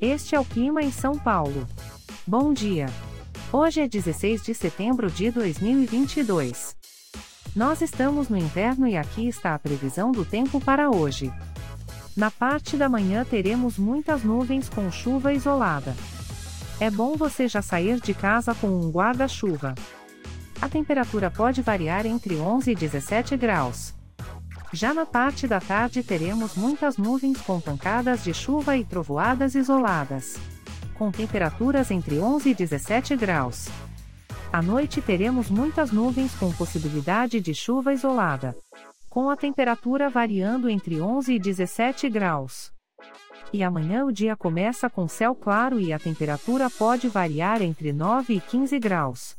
Este é o clima em São Paulo. Bom dia. Hoje é 16 de setembro de 2022. Nós estamos no inverno e aqui está a previsão do tempo para hoje. Na parte da manhã teremos muitas nuvens com chuva isolada. É bom você já sair de casa com um guarda-chuva. A temperatura pode variar entre 11 e 17 graus. Já na parte da tarde teremos muitas nuvens com pancadas de chuva e trovoadas isoladas. Com temperaturas entre 11 e 17 graus. À noite teremos muitas nuvens com possibilidade de chuva isolada. Com a temperatura variando entre 11 e 17 graus. E amanhã o dia começa com céu claro e a temperatura pode variar entre 9 e 15 graus.